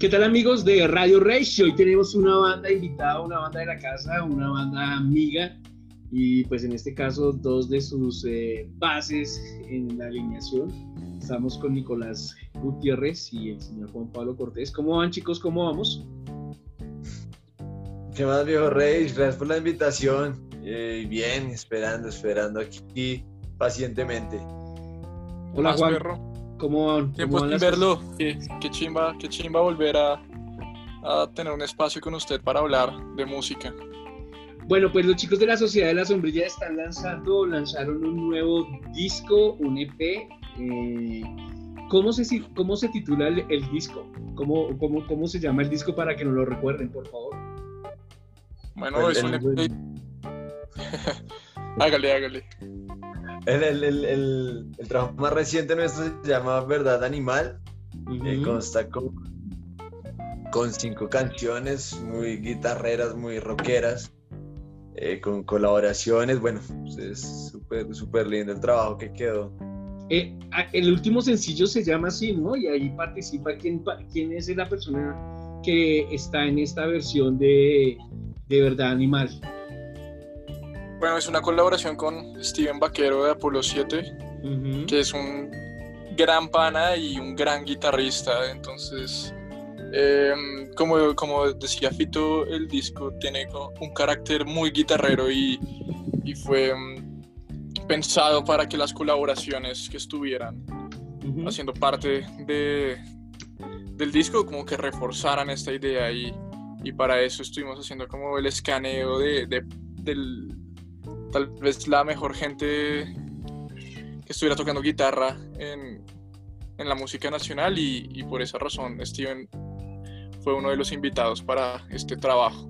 ¿Qué tal amigos de Radio Rage? Hoy tenemos una banda invitada, una banda de la casa, una banda amiga y pues en este caso dos de sus eh, bases en la alineación. Estamos con Nicolás Gutiérrez y el señor Juan Pablo Cortés. ¿Cómo van chicos? ¿Cómo vamos? ¿Qué más viejo Rage? Gracias por la invitación. Eh, bien, esperando, esperando aquí pacientemente. Hola Juan. ¿Cómo van? Tiempo ¿Cómo van sin verlo. Qué, qué, chimba, qué chimba volver a, a tener un espacio con usted para hablar de música. Bueno, pues los chicos de la Sociedad de la Sombrilla están lanzando, lanzaron un nuevo disco, un EP. Eh, ¿cómo, se, ¿Cómo se titula el, el disco? ¿Cómo, cómo, ¿Cómo se llama el disco para que nos lo recuerden, por favor? Bueno, pues es un EP. hágale, hágale. El, el, el, el, trabajo más reciente nuestro se llama Verdad Animal. Uh -huh. consta con, con, cinco canciones muy guitarreras, muy rockeras, eh, con colaboraciones. Bueno, pues es súper, súper lindo el trabajo que quedó. Eh, el último sencillo se llama así, ¿no? Y ahí participa quién, quién es la persona que está en esta versión de, de Verdad Animal. Bueno, es una colaboración con Steven Vaquero de Apolo 7, uh -huh. que es un gran pana y un gran guitarrista. Entonces, eh, como, como decía Fito, el disco tiene un carácter muy guitarrero y, y fue um, pensado para que las colaboraciones que estuvieran uh -huh. haciendo parte de, del disco como que reforzaran esta idea y, y para eso estuvimos haciendo como el escaneo de, de del tal vez la mejor gente que estuviera tocando guitarra en, en la música nacional y, por esa razón Steven fue uno de los invitados para este trabajo.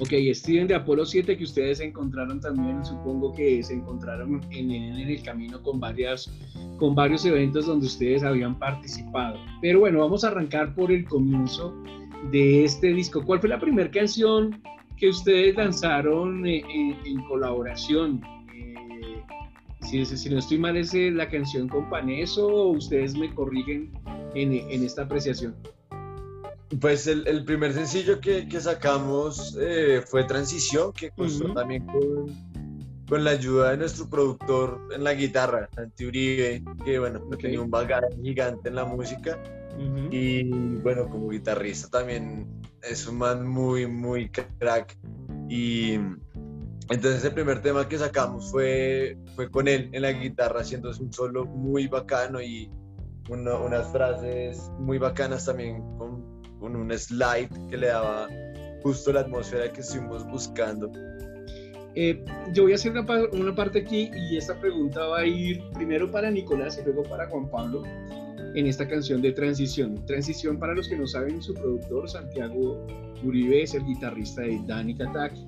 Ok, Steven de Apolo 7 que ustedes encontraron también, supongo que se encontraron en, en el camino con, varias, con varios eventos donde ustedes habían participado. Pero bueno, vamos a arrancar por el comienzo de este disco. ¿Cuál fue la primera canción que ustedes lanzaron en, en, en colaboración. Eh, si, si, no estoy mal, es la canción con Paneso o ustedes me corrigen en, en esta apreciación. Pues el, el primer sencillo que, que sacamos eh, fue Transición, que costó uh -huh. también con, con, la ayuda de nuestro productor en la guitarra, Santi Uribe, que bueno, okay. tenía un bagaje gigante en la música. Uh -huh. Y bueno, como guitarrista también es un man muy, muy crack. Y entonces el primer tema que sacamos fue, fue con él en la guitarra, haciéndose un solo muy bacano y una, unas frases muy bacanas también con, con, un slide que le daba justo la atmósfera que estuvimos buscando. Eh, yo voy a hacer una, una parte aquí y esta pregunta va a ir primero para Nicolás y luego para Juan Pablo en esta canción de Transición. Transición, para los que no saben, su productor, Santiago Uribe, es el guitarrista de Dani Kataki,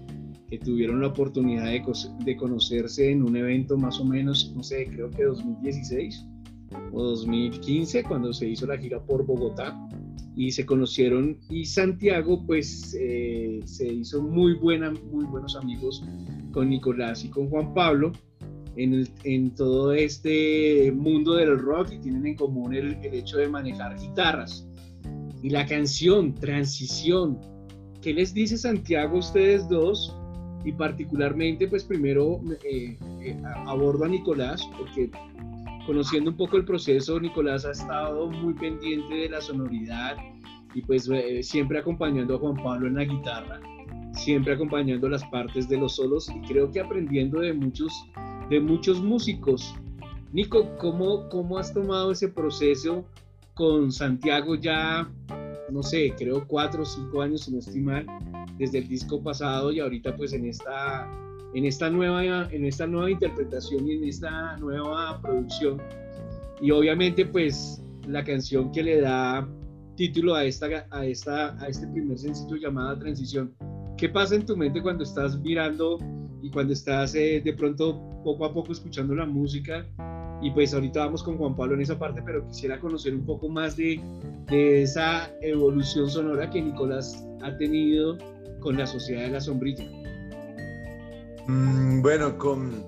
que tuvieron la oportunidad de, de, conocerse en un evento más o menos, no sé, creo que 2016 o 2015, cuando se hizo la gira por Bogotá, y se conocieron, y Santiago, pues, eh, se hizo muy, buena, muy buenos amigos con Nicolás y con Juan Pablo, en, el, en, todo este mundo del rock y tienen en común el, el, hecho de manejar guitarras. Y la canción, Transición, ¿qué les dice Santiago a ustedes dos? Y particularmente, pues primero eh, eh, abordo a Nicolás, porque conociendo un poco el proceso, Nicolás ha estado muy pendiente de la sonoridad y pues eh, siempre acompañando a Juan Pablo en la guitarra, siempre acompañando las partes de los solos y creo que aprendiendo de muchos de muchos músicos. Nico, ¿cómo, ¿cómo has tomado ese proceso con Santiago ya, no sé, creo cuatro o cinco años, si no estoy mal, desde el disco pasado y ahorita pues en esta, en esta, nueva, en esta nueva interpretación y en esta nueva producción? Y obviamente pues la canción que le da título a, esta, a, esta, a este primer sencillo llamada Transición. ¿Qué pasa en tu mente cuando estás mirando y cuando estás eh, de pronto poco a poco escuchando la música y pues ahorita vamos con Juan Pablo en esa parte, pero quisiera conocer un poco más de, de esa evolución sonora que Nicolás ha tenido con la Sociedad de la Sombrilla. Mm, bueno, con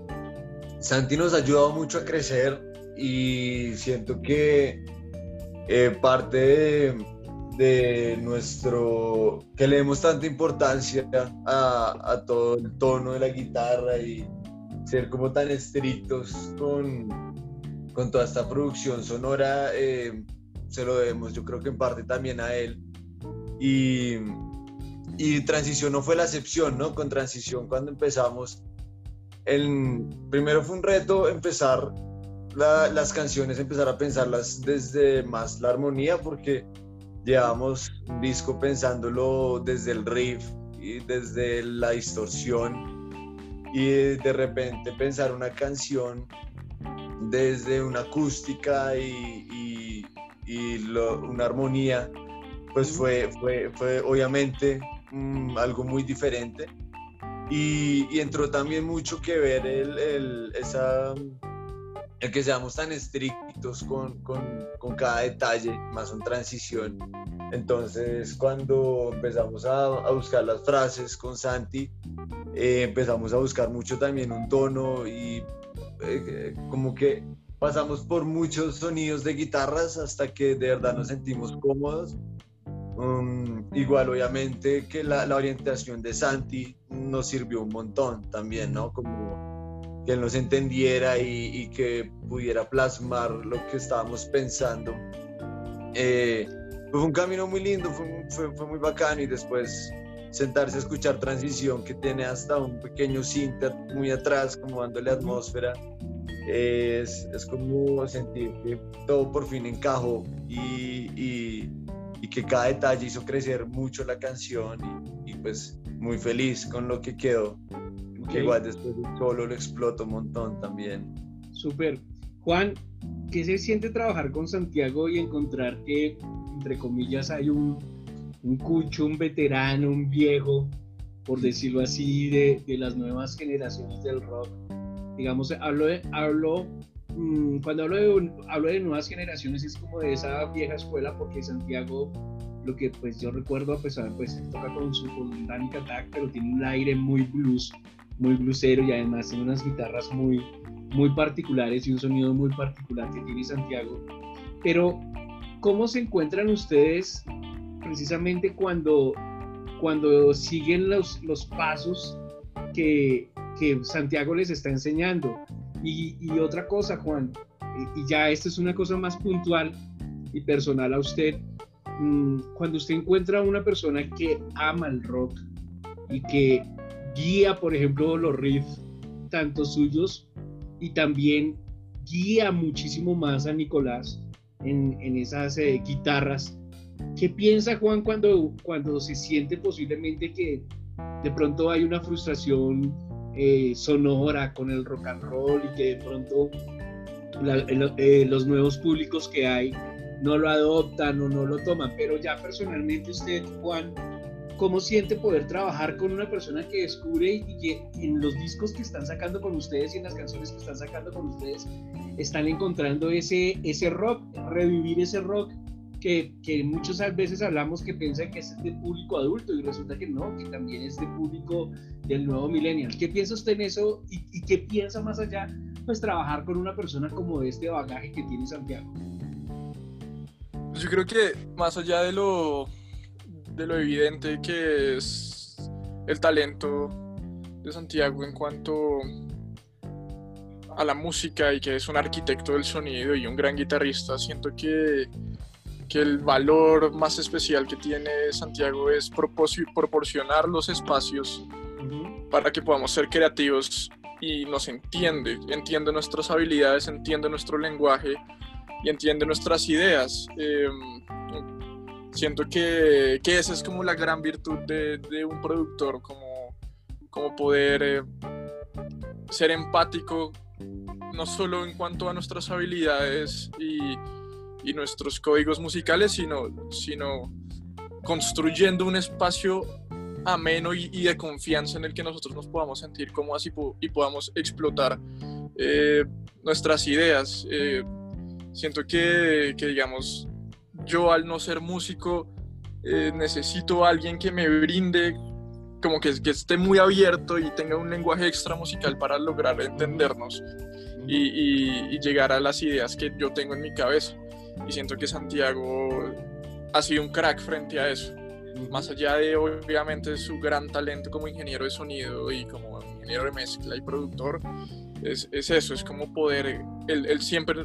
Santi nos ha ayudado mucho a crecer y siento que eh, parte de, de nuestro, que le demos tanta importancia a, todo el tono de la guitarra y ser como tan estrictos con, con toda esta producción sonora, eh, se lo debemos yo creo que en parte también a él. Y, y Transición no fue la excepción, ¿no? Con Transición cuando empezamos, el, primero fue un reto empezar las canciones, empezar a pensarlas desde más la armonía, porque llevamos un disco pensándolo desde el riff y desde la distorsión y de repente pensar una canción desde una acústica y, una armonía, pues fue, fue, fue obviamente mm, algo muy diferente. Y, entró también mucho que ver el, esa el que seamos tan estrictos con, con, con, cada detalle, más una transición. Entonces, cuando empezamos a, a buscar las frases con Santi, eh, empezamos a buscar mucho también un tono y eh, como que pasamos por muchos sonidos de guitarras hasta que de verdad nos sentimos cómodos. Um, igual, obviamente, que la, la orientación de Santi nos sirvió un montón también, ¿no? Como que él nos entendiera y, que pudiera plasmar lo que estábamos pensando. Eh, fue un camino muy lindo, fue, fue, muy bacano y después sentarse a escuchar Transición que tiene hasta un pequeño synth muy atrás como dándole atmósfera. Es, es, como sentir que todo por fin encajó y, y, y, que cada detalle hizo crecer mucho la canción y, y pues muy feliz con lo que quedó. Que igual después solo lo exploto un montón también. Súper. Juan, ¿qué se siente trabajar con Santiago y encontrar que, entre comillas, hay un, un cucho, un veterano, un viejo, por decirlo así, de, de las nuevas generaciones del rock? Digamos, hablo, de, hablo mm, cuando hablo de, hablo de nuevas generaciones es como de esa vieja escuela porque Santiago lo que pues yo recuerdo a pesar pues toca con su con Danica Attack pero tiene un aire muy blues muy blusero y además tiene unas guitarras muy, muy particulares y un sonido muy particular que tiene Santiago. Pero, ¿cómo se encuentran ustedes precisamente cuando, cuando siguen los, los pasos que, que Santiago les está enseñando? Y, otra cosa, Juan, y, ya esta es una cosa más puntual y personal a usted, mm, cuando usted encuentra a una persona que ama el rock y que guía, por ejemplo, los riffs, tanto suyos, y también guía muchísimo más a Nicolás en, esas eh, guitarras. ¿Qué piensa Juan cuando, cuando se siente posiblemente que de pronto hay una frustración eh, sonora con el rock and roll y que de pronto eh, los nuevos públicos que hay no lo adoptan o no lo toman? Pero ya personalmente usted, Juan, cómo siente poder trabajar con una persona que descubre y que en los discos que están sacando con ustedes y en las canciones que están sacando con ustedes están encontrando ese, ese rock, revivir ese rock que, que muchas veces hablamos que piensan que es de público adulto y resulta que no, que también es de público del nuevo millennial. ¿Qué piensa usted en eso y, y qué piensa más allá? Pues trabajar con una persona como este bagaje que tiene Santiago. Yo creo que más allá de lo de lo evidente que es el talento de Santiago en cuanto a la música y que es un arquitecto del sonido y un gran guitarrista, siento que, que el valor más especial que tiene Santiago es proporcionar los espacios para que podamos ser creativos y nos entiende, entiende nuestras habilidades, entiende nuestro lenguaje y entiende nuestras ideas. Em, siento que, que, esa es como la gran virtud de, de un productor, como, como poder eh, ser empático, no solo en cuanto a nuestras habilidades y, y nuestros códigos musicales, sino, sino construyendo un espacio ameno y, y, de confianza en el que nosotros nos podamos sentir cómodos y, y podamos explotar eh, nuestras ideas. Eh, siento que, que, digamos, yo al no ser músico eh, necesito a alguien que me brinde, como que, que, esté muy abierto y tenga un lenguaje extra musical para lograr entendernos y, llegar a las ideas que yo tengo en mi cabeza. Y siento que Santiago ha sido un crack frente a eso. Más allá de obviamente su gran talento como ingeniero de sonido y como ingeniero de mezcla y productor, es, es eso, es como poder, él, siempre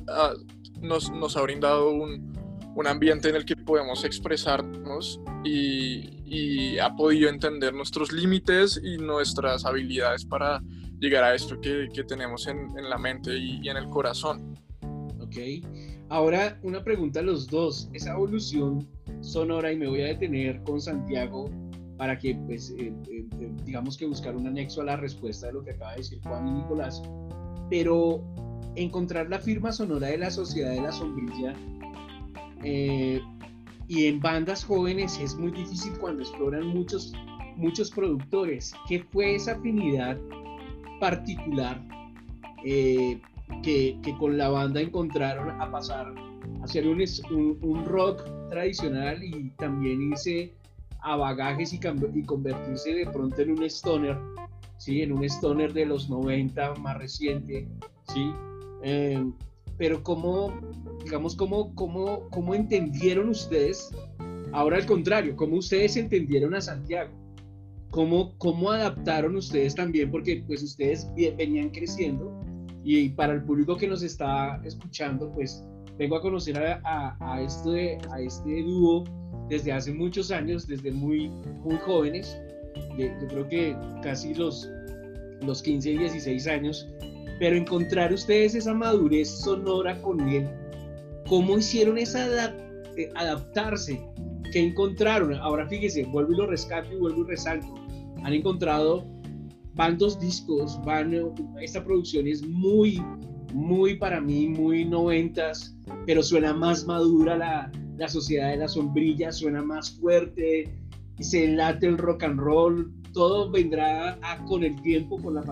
nos, nos, ha brindado un, un, ambiente en el que podemos expresarnos y, ha podido entender nuestros límites y nuestras habilidades para llegar a esto que, que tenemos en, en, la mente y, y en el corazón. Ok. Ahora, una pregunta a los dos. Esa evolución sonora, y me voy a detener con Santiago para que, pues, eh, eh, eh, digamos que buscar un anexo a la respuesta de lo que acaba de decir Juan y Nicolás. Pero encontrar la firma sonora de la Sociedad de la Sombrilla y en bandas jóvenes es muy difícil cuando exploran muchos, muchos productores. ¿Qué fue esa afinidad particular que, con la banda encontraron a pasar a hacer un, rock tradicional y también irse a bagajes y, convertirse de pronto en un stoner, ¿sí? en un stoner de los 90 más reciente, ¿sí? Em, pero cómo, digamos, cómo, cómo, cómo entendieron ustedes, ahora al contrario, cómo ustedes entendieron a Santiago, cómo, cómo adaptaron ustedes también, porque pues ustedes venían creciendo y para el público que nos está escuchando, pues vengo a conocer a, a, este, a este dúo desde hace muchos años, desde muy, muy jóvenes. Yo, creo que casi los, los 15 y 16 años. Pero encontrar ustedes esa madurez sonora con él, ¿cómo hicieron esa eh, adaptarse? ¿Qué encontraron? Ahora fíjese, vuelvo y lo rescato y vuelvo y resalto. Han encontrado van dos discos, van, esta producción es muy, muy para mí, muy noventas, pero suena más madura la, la Sociedad de la Sombrilla, suena más fuerte, se late el rock and roll, todo vendrá con el tiempo, con la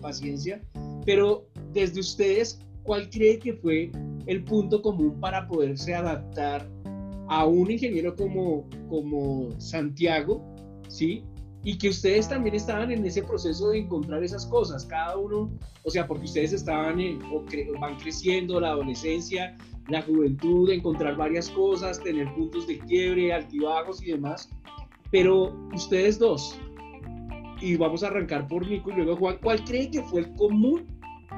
paciencia, pero desde ustedes, ¿cuál cree que fue el punto común para poderse adaptar a un ingeniero como, como Santiago, ¿sí? y que ustedes también estaban en ese proceso de encontrar esas cosas, cada uno, o sea, porque ustedes estaban en, o van creciendo, la adolescencia, la juventud, encontrar varias cosas, tener puntos de quiebre, altibajos y demás, pero ustedes dos, y vamos a arrancar por Nico y luego Juan, ¿cuál cree que fue el común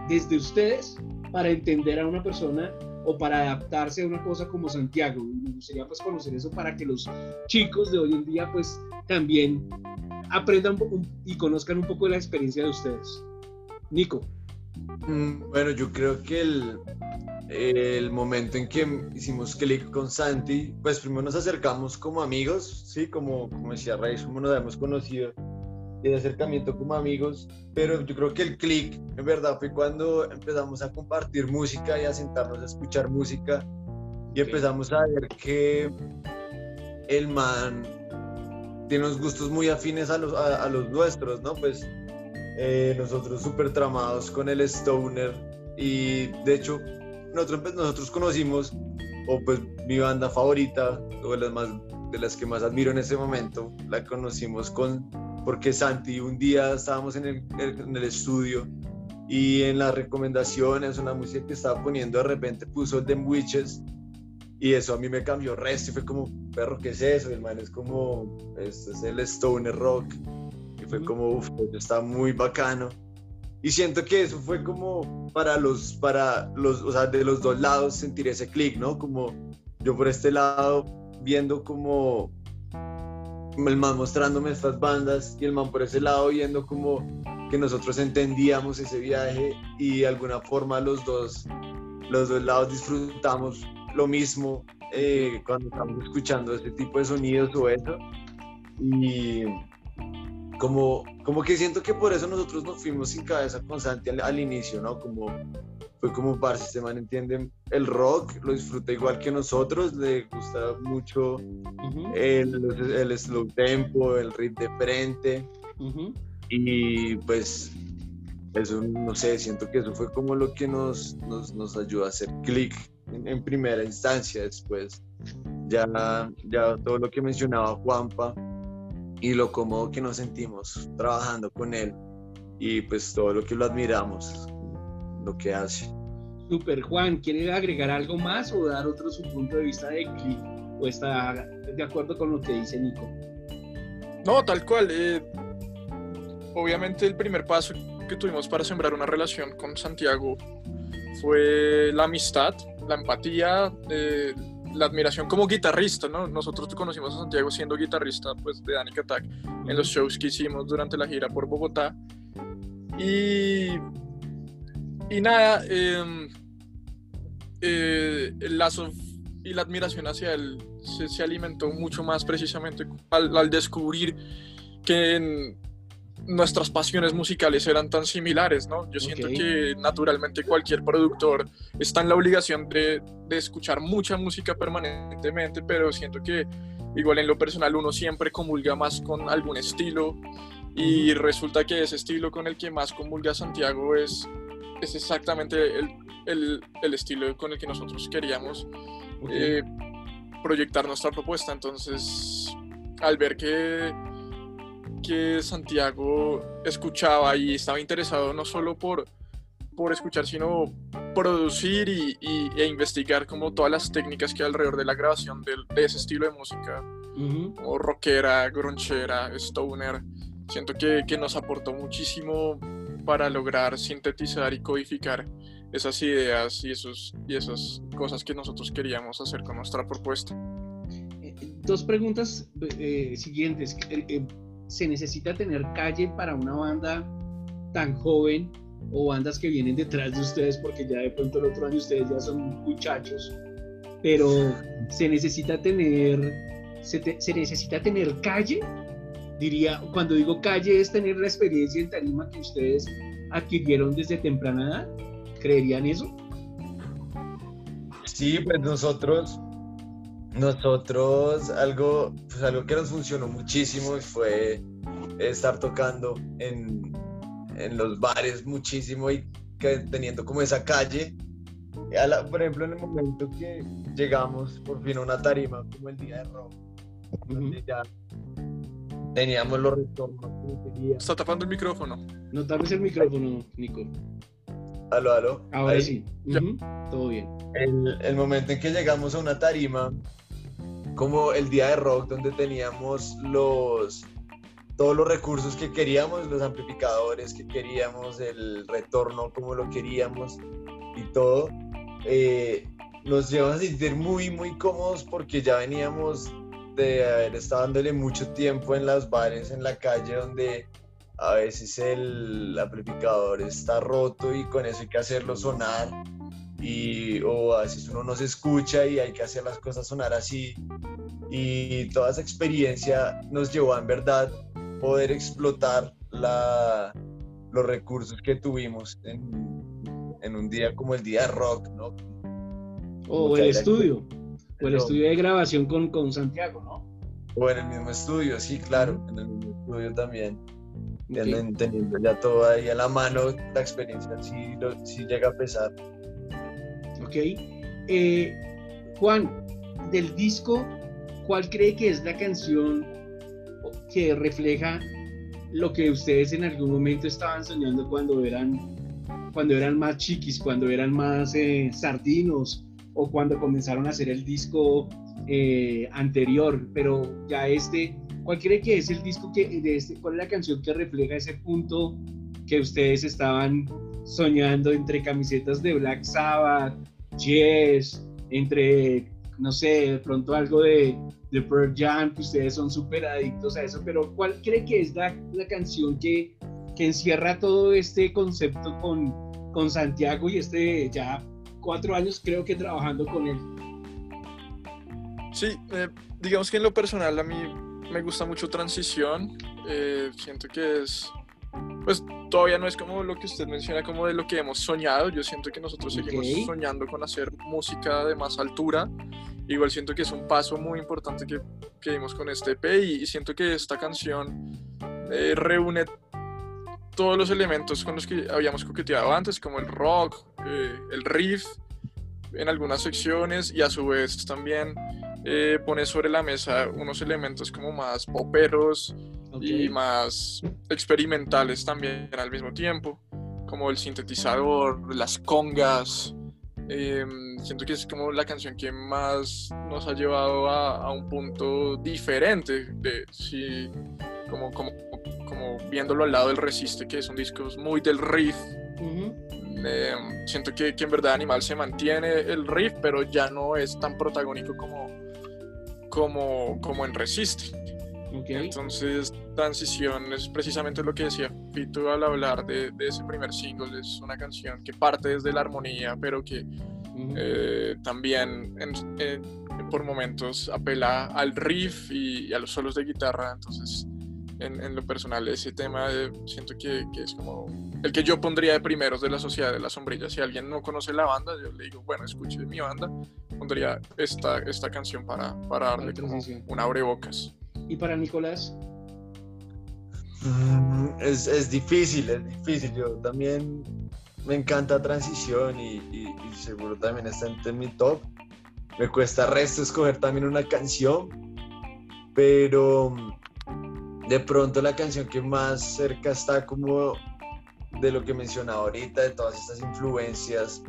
desde ustedes para entender a una persona o para adaptarse a una cosa como Santiago? Me gustaría pues conocer eso para que los chicos de hoy en día pues también aprendan y conozcan un poco de la experiencia de ustedes. Nico. Mm, bueno, yo creo que el, el momento en que hicimos clic con Santi, pues primero nos acercamos como amigos, sí, como, como decía Rey, como nos hemos conocido, de acercamiento como amigos, pero yo creo que el clic en verdad fue cuando empezamos a compartir música y a sentarnos a escuchar música y empezamos a ver que el man tiene unos gustos muy afines a los, a, los nuestros, ¿no? Pues eh, nosotros súper tramados con el Stoner y de hecho nosotros, pues, nosotros conocimos, o pues mi banda favorita, o de las, más, de las que más admiro en ese momento, la conocimos con, porque Santi, un día estábamos en el, en el estudio y en las recomendaciones, una música que estaba poniendo, de repente puso el The Witches y eso a mí me cambió resto y fue como, perro, ¿qué es eso? hermano es como, este es el Stoner Rock. Y fue como, uff, pues, está muy bacano. Y siento que eso fue como para los, para los, o sea, de los dos lados sentir ese clic, ¿no? Como yo por este lado viendo como el man mostrándome estas bandas y el man por ese lado viendo como que nosotros entendíamos ese viaje y de alguna forma los dos, los dos lados disfrutamos lo mismo eh, cuando estamos escuchando este tipo de sonidos o eso. Y como, como que siento que por eso nosotros nos fuimos sin cabeza constante al, al inicio, ¿no? Como fue como para este man entiende el rock, lo disfruta igual que nosotros, le gusta mucho el, el, slow tempo, el ritmo de frente. Y pues eso, no sé, siento que eso fue como lo que nos, nos, nos ayudó a hacer clic en, primera instancia, después ya, ya todo lo que mencionaba Juanpa y lo cómodo que nos sentimos trabajando con él y pues todo lo que lo admiramos, lo que hace. Super Juan, ¿quiere agregar algo más o dar otro su punto de vista de clic? o está de acuerdo con lo que dice Nico. No, tal cual. Eh, obviamente el primer paso que tuvimos para sembrar una relación con Santiago fue la amistad, la empatía, eh, la admiración como guitarrista, ¿no? Nosotros conocimos a Santiago siendo guitarrista pues, de Danica Attack en los shows que hicimos durante la gira por Bogotá. Y, y nada, em, eh, el lazo y la admiración hacia él se, alimentó mucho más precisamente al, al descubrir que en, nuestras pasiones musicales eran tan similares, ¿no? Yo siento que naturalmente cualquier productor está en la obligación de, de, escuchar mucha música permanentemente, pero siento que igual en lo personal uno siempre comulga más con algún estilo y resulta que ese estilo con el que más comulga Santiago es, es exactamente el, el, el estilo con el que nosotros queríamos eh, proyectar nuestra propuesta. Entonces, al ver que que Santiago escuchaba y estaba interesado no solo por, por escuchar, sino producir y, e investigar como todas las técnicas que hay alrededor de la grabación de, ese estilo de música, o rockera, gronchera, stoner. Siento que, que, nos aportó muchísimo para lograr sintetizar y codificar esas ideas y, esos, y esas cosas que nosotros queríamos hacer con nuestra propuesta. Eh, dos preguntas eh, siguientes. Eh, se necesita tener calle para una banda tan joven o bandas que vienen detrás de ustedes porque ya de pronto el otro año ustedes ya son muchachos, pero se necesita tener se, necesita tener calle, diría, cuando digo calle es tener la experiencia en tarima que ustedes adquirieron desde temprana edad, ¿creerían eso? Sí, pues nosotros nosotros algo, pues algo que nos funcionó muchísimo fue estar tocando en, en los bares muchísimo y teniendo como esa calle. por ejemplo, en el momento que llegamos por fin a una tarima como el día de rock, ya teníamos los retornos Está tapando el micrófono. No tapes el micrófono, Nico. Aló, aló. Ahora sí. Todo bien. El, el momento en que llegamos a una tarima, como el día de rock donde teníamos los todos los recursos que queríamos, los amplificadores que queríamos, el retorno como lo queríamos y todo, eh, nos llevamos a sentir muy, muy cómodos porque ya veníamos de haber estado dándole mucho tiempo en las bares, en la calle, donde a veces el amplificador está roto y con eso hay que hacerlo sonar. Y o a veces uno no se escucha y hay que hacer las cosas sonar así. Y toda esa experiencia nos llevó a en verdad poder explotar la, los recursos que tuvimos en, en, un día como el día rock, ¿no? O el estudio, o el estudio de grabación con, con Santiago, ¿no? O en el mismo estudio, sí, claro, en el mismo estudio también. Teniendo ya todo ahí a la mano, la experiencia sí, sí llega a pesar. Ok. Eh, Juan, del disco, ¿cuál cree que es la canción que refleja lo que ustedes en algún momento estaban soñando cuando eran, cuando eran más chiquis, cuando eran más eh, sardinos o cuando comenzaron a hacer el disco eh, anterior? Pero ya este, ¿cuál cree que es el disco que, de este, cuál es la canción que refleja ese punto que ustedes estaban soñando entre camisetas de Black Sabbath, Yes, entre, no sé, de pronto algo de, de Pearl Jam, que ustedes son súper adictos a eso, pero ¿cuál cree que es la, la canción que, que, encierra todo este concepto con, con Santiago y este ya cuatro años creo que trabajando con él? Sí, eh, digamos que en lo personal a mí me gusta mucho Transición, eh, siento que es pues todavía no es como lo que usted menciona, como de lo que hemos soñado. Yo siento que nosotros seguimos soñando con hacer música de más altura. Igual siento que es un paso muy importante que, que dimos con este EP y, siento que esta canción eh, reúne todos los elementos con los que habíamos coqueteado antes, como el rock, eh, el riff en algunas secciones y a su vez también eh, pone sobre la mesa unos elementos como más poperos, y más experimentales también al mismo tiempo, como el sintetizador, las congas, Em, siento que es como la canción que más nos ha llevado a, un punto diferente, de, sí, como, como, como viéndolo al lado del Resiste, que es un disco muy del riff. Em, siento que, que, en verdad Animal se mantiene el riff, pero ya no es tan protagónico como, como, como en Resiste. Entonces, Transición es precisamente lo que decía Fito al hablar de, ese primer single. Es una canción que parte desde la armonía, pero que eh, también por momentos apela al riff y, a los solos de guitarra. Entonces, en, lo personal, ese tema siento que, es como el que yo pondría de primeros de la Sociedad de la Sombrilla. Si alguien no conoce la banda, yo le digo, bueno, escuche mi banda, pondría esta, esta canción para, para darle como un abrebocas. ¿Y para Nicolás? Mm, es, es, difícil, es difícil. Yo también me encanta transición y, seguro también está entre mi top. Me cuesta resto escoger también una canción, pero de pronto la canción que más cerca está como de lo que mencionaba ahorita, de todas estas influencias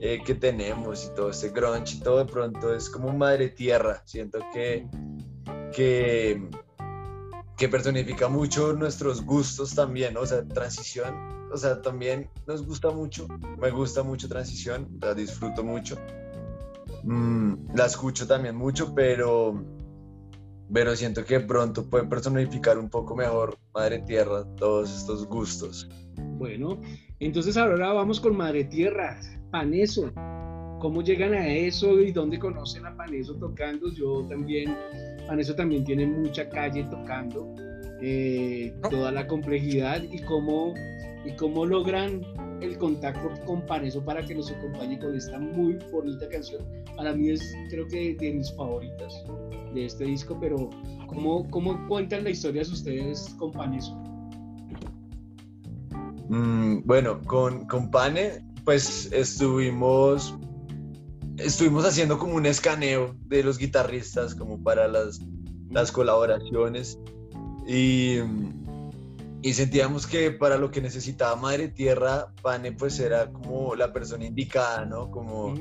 eh, que tenemos y todo este grunge y todo, de pronto es como Madre Tierra. Siento que que, que personifica mucho nuestros gustos también, o sea, transición, o sea, también nos gusta mucho, me gusta mucho transición, la disfruto mucho, mm, la escucho también mucho, pero, pero siento que pronto puede personificar un poco mejor Madre Tierra todos estos gustos. Bueno, entonces ahora vamos con Madre Tierra, Paneso. ¿Cómo llegan a eso y dónde conocen a Paneso tocando? Yo también eso también tiene mucha calle tocando, eh, toda la complejidad y cómo, y cómo logran el contacto con Paneso para que nos acompañe con esta muy bonita canción. Para mí es creo que de mis favoritas de este disco, pero ¿cómo, cómo cuentan la historia de ustedes con Paneso? Mm, bueno, con, con Pane, pues estuvimos estuvimos haciendo como un escaneo de los guitarristas como para las, las colaboraciones y, y, sentíamos que para lo que necesitaba Madre Tierra, Pane pues era como la persona indicada, ¿no? Como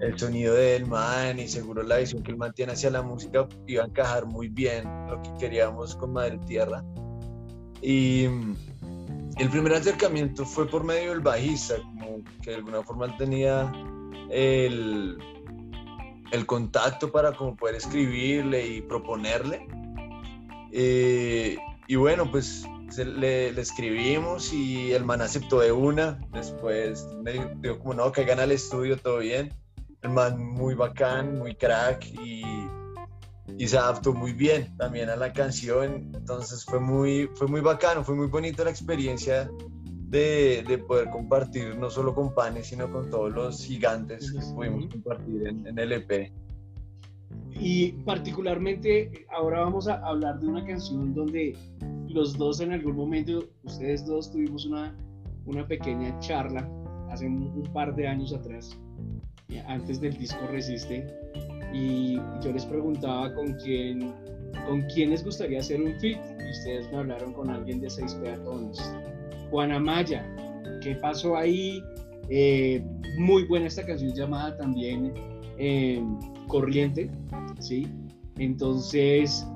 el sonido del man y seguro la visión que él mantiene hacia la música iba a encajar muy bien lo que queríamos con Madre Tierra. Y el primer acercamiento fue por medio del bajista, como que de alguna forma tenía el, el contacto para como poder escribirle y proponerle. Eh, y bueno, pues le, escribimos y el man aceptó de una. Después me dijo como no, caigan al estudio, todo bien. El man muy bacán, muy crack y, y se adaptó muy bien también a la canción. Entonces fue muy, fue muy bacano, fue muy bonito la experiencia de, poder compartir no solo con Panes, sino con todos los gigantes que pudimos compartir en, el EP. Y particularmente ahora vamos a hablar de una canción donde los dos en algún momento, ustedes dos tuvimos una, una pequeña charla hace un, par de años atrás, antes del disco Resiste, y yo les preguntaba con quién, con quién les gustaría hacer un fit, y ustedes me hablaron con alguien de seis peatones. Juanamaya, ¿qué pasó ahí? Eh, muy buena esta canción llamada también eh, Corriente, ¿sí? Entonces,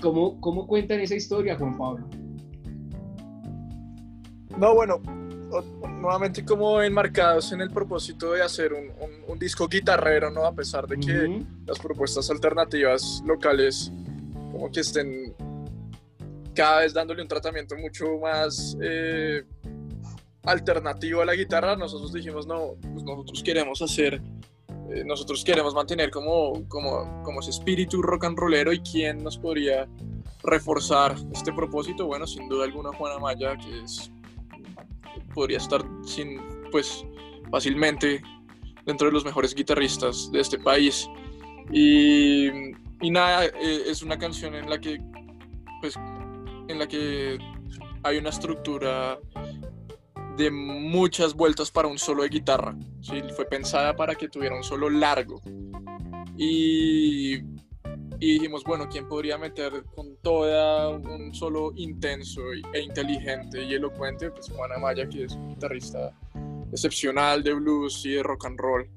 ¿cómo, ¿cómo cuentan esa historia, Juan Pablo? No, bueno, nuevamente como enmarcados en el propósito de hacer un, disco guitarrero, ¿no? A pesar de que las propuestas alternativas locales como que estén cada vez dándole un tratamiento mucho más eh, alternativo a la guitarra, nosotros dijimos, no, pues nosotros queremos hacer, eh, nosotros queremos mantener como, como, como ese espíritu rock and rollero y quién nos podría reforzar este propósito, bueno, sin duda alguna Juana Maya, que es, podría estar sin, pues, fácilmente dentro de los mejores guitarristas de este país. Y, nada, eh, es una canción en la que pues en la que hay una estructura de muchas vueltas para un solo de guitarra. ¿sí? Fue pensada para que tuviera un solo largo. Y, y dijimos, bueno, ¿quién podría meter con toda un solo intenso e inteligente y elocuente? Pues Juan Amaya, que es un guitarrista excepcional de blues y de rock and roll.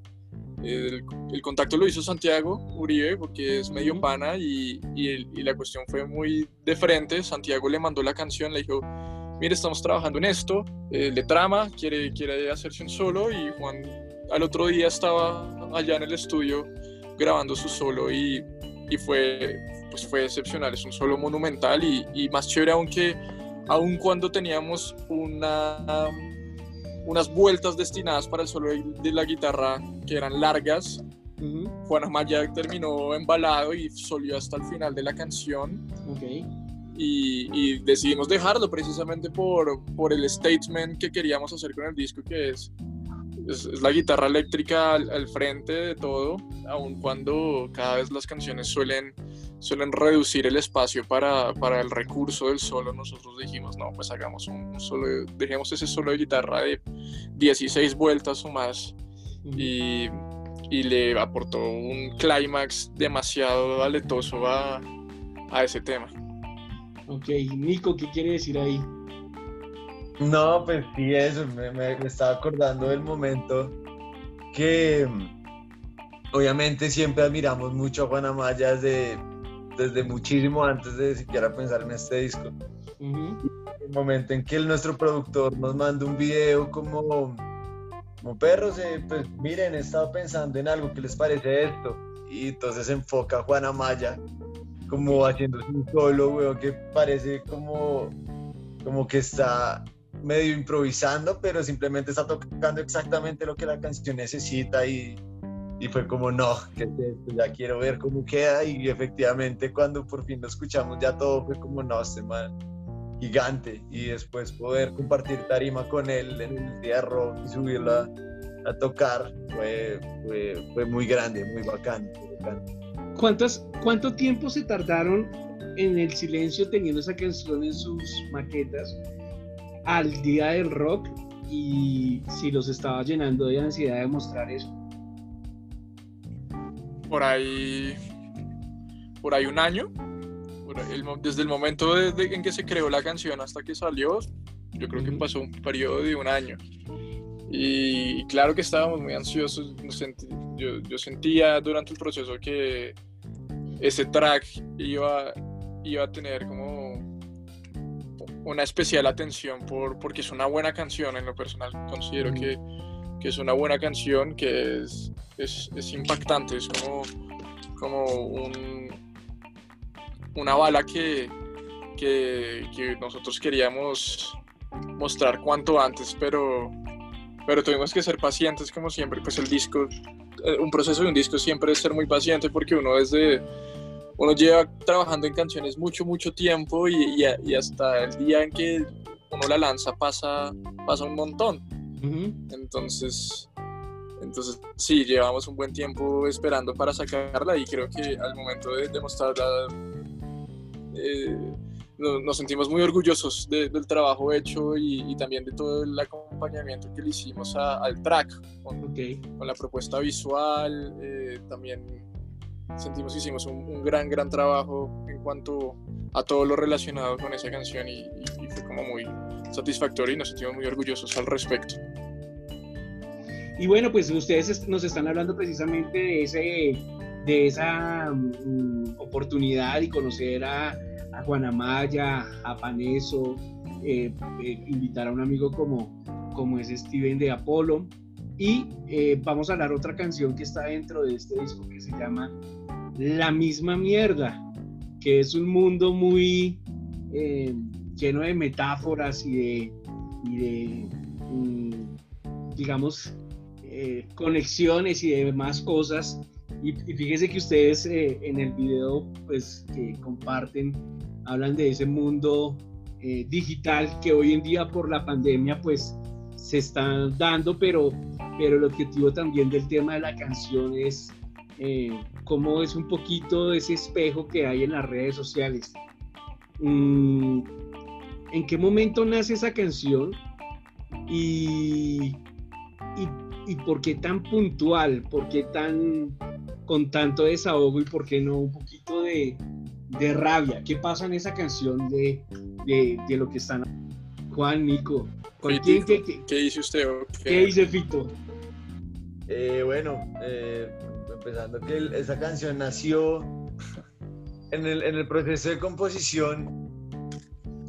el, contacto lo hizo Santiago Uribe porque es medio pana y, y, la cuestión fue muy de frente. Santiago le mandó la canción, le dijo, mire, estamos trabajando en esto, eh, le trama, quiere, quiere hacerse un solo y Juan al otro día estaba allá en el estudio grabando su solo y, y fue, pues fue excepcional, es un solo monumental y, y más chévere aún que aun cuando teníamos una unas vueltas destinadas para el solo de, la guitarra que eran largas. Juan Amaya terminó embalado y solió hasta el final de la canción. Y, decidimos dejarlo precisamente por, por el statement que queríamos hacer con el disco, que es, es, la guitarra eléctrica al, frente de todo, aun cuando cada vez las canciones suelen suelen reducir el espacio para, para, el recurso del solo, nosotros dijimos, no, pues hagamos un, solo, dejemos ese solo de guitarra de 16 vueltas o más y, y le aportó un clímax demasiado aletoso a, a ese tema. Ok, Nico, ¿qué quiere decir ahí? No, pues sí, eso, me, me, me estaba acordando del momento que obviamente siempre admiramos mucho a Juan Amaya desde desde muchísimo antes de siquiera pensar en este disco. El momento en que el, nuestro productor nos manda un video como, como perros, eh, pues miren, he estado pensando en algo, ¿qué les parece esto? Y entonces enfoca a Juana Maya como haciendo un solo, weón, que parece como, como que está medio improvisando, pero simplemente está tocando exactamente lo que la canción necesita y, y fue como, no, que ya quiero ver cómo queda y efectivamente cuando por fin lo escuchamos ya todo fue como, no, este man gigante y después poder compartir tarima con él en el día rock y subirla a, tocar fue, fue, fue, muy grande, muy bacán. ¿Cuántas, ¿Cuánto tiempo se tardaron en el silencio teniendo esa canción en sus maquetas al día del rock y si los estaba llenando de ansiedad de mostrar eso? por ahí, por ahí un año. desde el momento en que se creó la canción hasta que salió, yo creo que pasó un periodo de un año. Y, claro que estábamos muy ansiosos. Yo, yo, sentía durante el proceso que ese track iba, iba a tener como una especial atención por, porque es una buena canción en lo personal. Considero que, que es una buena canción, que es es, es impactante, es como, como un, una bala que, que, que, nosotros queríamos mostrar cuanto antes, pero, pero tuvimos que ser pacientes como siempre, pues el disco, un proceso de un disco siempre es ser muy paciente porque uno desde, uno lleva trabajando en canciones mucho, mucho tiempo y, y, hasta el día en que uno la lanza pasa, pasa un montón. Entonces, entonces, sí, llevamos un buen tiempo esperando para sacarla y creo que al momento de, demostrarla eh, nos, sentimos muy orgullosos del trabajo hecho y, también de todo el acompañamiento que le hicimos al track con, con, la propuesta visual. Eh, también sentimos que hicimos un, gran, gran trabajo en cuanto a todo lo relacionado con esa canción y fue como muy satisfactorio y nos sentimos muy orgullosos al respecto. Y bueno, pues ustedes nos están hablando precisamente de, ese, de esa mm, oportunidad y conocer a, a Juan Amaya, a Paneso, eh, eh, invitar a un amigo como, como es Steven de Apolo. Y eh, vamos a hablar otra canción que está dentro de este disco que se llama La misma mierda, que es un mundo muy lleno de metáforas y de, y mm, digamos, eh, conexiones y demás cosas. Y, fíjense que ustedes eh, en el video pues que comparten hablan de ese mundo eh, digital que hoy en día por la pandemia pues se está dando, pero, pero el objetivo también del tema de la canción es cómo es un poquito ese espejo que hay en las redes sociales. Mm, ¿En qué momento nace esa canción? Y, y y por qué tan puntual, por qué tan con tanto desahogo y por qué no un poquito de, de rabia. ¿Qué pasa en esa canción de, de, de lo que están Juan, Nico? ¿Qué, dice usted? ¿Qué dice Fito? Eh, bueno, eh, empezando que esa canción nació en el, en el proceso de composición.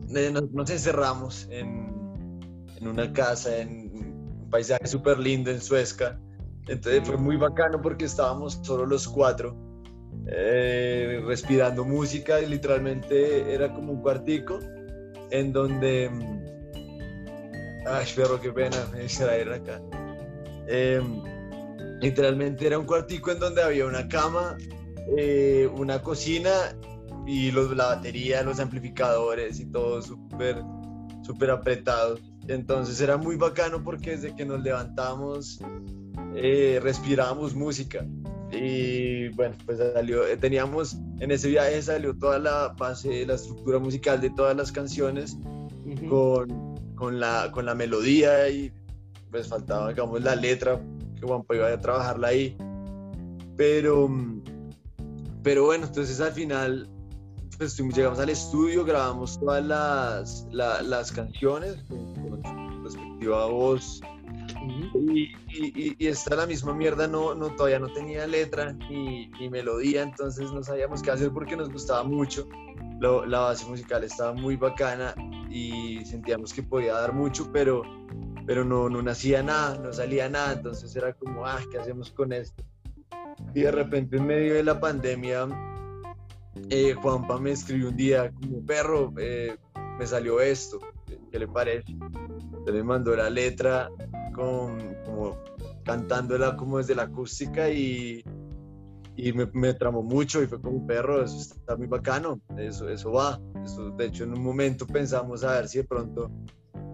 nos, nos, encerramos en, en, una casa, en un paisaje súper lindo en Suezca. Entonces fue muy bacano porque estábamos solo los cuatro, eh, respirando música y literalmente era como un cuartico en donde... Ay, perro, qué pena, me distraer acá. Eh, Literalmente era un cuartico en donde había una cama, eh, una cocina y los, la batería, los amplificadores y todo súper súper apretado. Entonces era muy bacano porque desde que nos levantamos eh, respirábamos música. Y bueno, pues salió, eh, teníamos, en ese viaje salió toda la base, la estructura musical de todas las canciones con, con, la, con la melodía y pues faltaba, digamos, la letra que Juanpa iba a trabajarla ahí. Pero, pero bueno, entonces al final pues llegamos al estudio, grabamos todas las, las canciones con, con, respectiva voz. y, y, y, esta la misma mierda no, no todavía no tenía letra ni, ni, melodía, entonces no sabíamos qué hacer porque nos gustaba mucho. Lo, la base musical estaba muy bacana y sentíamos que podía dar mucho, pero pero no, no nacía nada, no salía nada, entonces era como, ah, ¿qué hacemos con esto? Y de repente en medio de la pandemia, eh, Juanpa me escribió un día como, perro, eh, me salió esto, ¿qué le parece? Se le mandó la letra con, como cantándola como desde la acústica y, y me, me, tramó mucho y fue como perro, eso está muy bacano, eso, eso va. Eso, de hecho, en un momento pensamos a ver si de pronto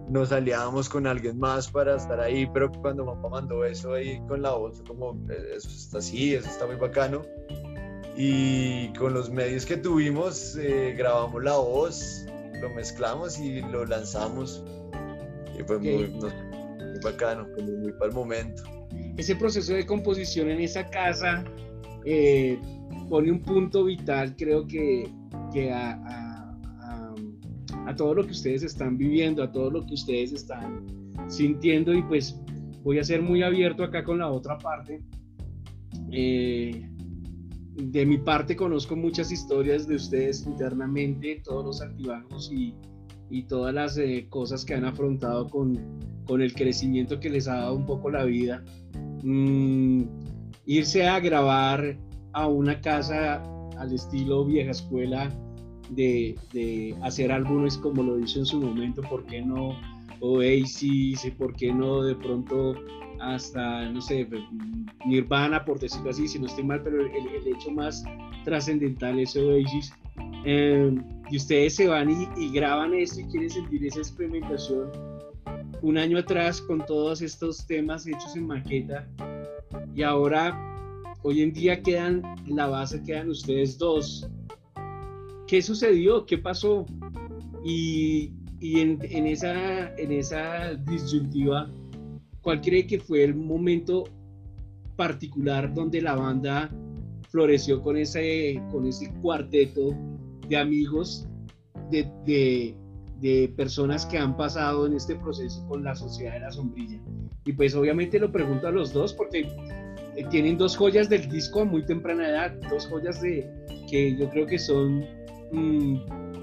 nos aliábamos con alguien más para estar ahí, pero cuando mamá mandó eso ahí con la voz, como eh, eso está así, eso está muy bacano. Y con los medios que tuvimos, eh, grabamos la voz, lo mezclamos y lo lanzamos. Y fue muy, muy, bacano, como muy para el momento. Ese proceso de composición en esa casa eh, pone un punto vital, creo que, a todo lo que ustedes están viviendo, a todo lo que ustedes están sintiendo y pues voy a ser muy abierto acá con la otra parte. Eh, de mi parte conozco muchas historias de ustedes internamente, todos los altibajos y, y todas las eh, cosas que han afrontado con, con, el crecimiento que les ha dado un poco la vida. Mm, irse a grabar a una casa al estilo vieja escuela de, de hacer álbumes como lo hizo en su momento, ¿por qué no Oasis? ¿Por qué no de pronto hasta, no sé, Nirvana, por decirlo así, si no estoy mal, pero el, hecho más trascendental es Oasis. Em, y ustedes se van y, y, graban esto y quieren sentir esa experimentación un año atrás con todos estos temas hechos en maqueta y ahora hoy en día quedan la base quedan ustedes dos ¿Qué sucedió? ¿Qué pasó? Y, y en, en, esa, en esa disyuntiva, ¿cuál cree que fue el momento particular donde la banda floreció con ese, con ese cuarteto de amigos, de, de, de personas que han pasado en este proceso con la Sociedad de la Sombrilla? Y pues obviamente lo pregunto a los dos porque eh, tienen dos joyas del disco a muy temprana edad, dos joyas de, que yo creo que son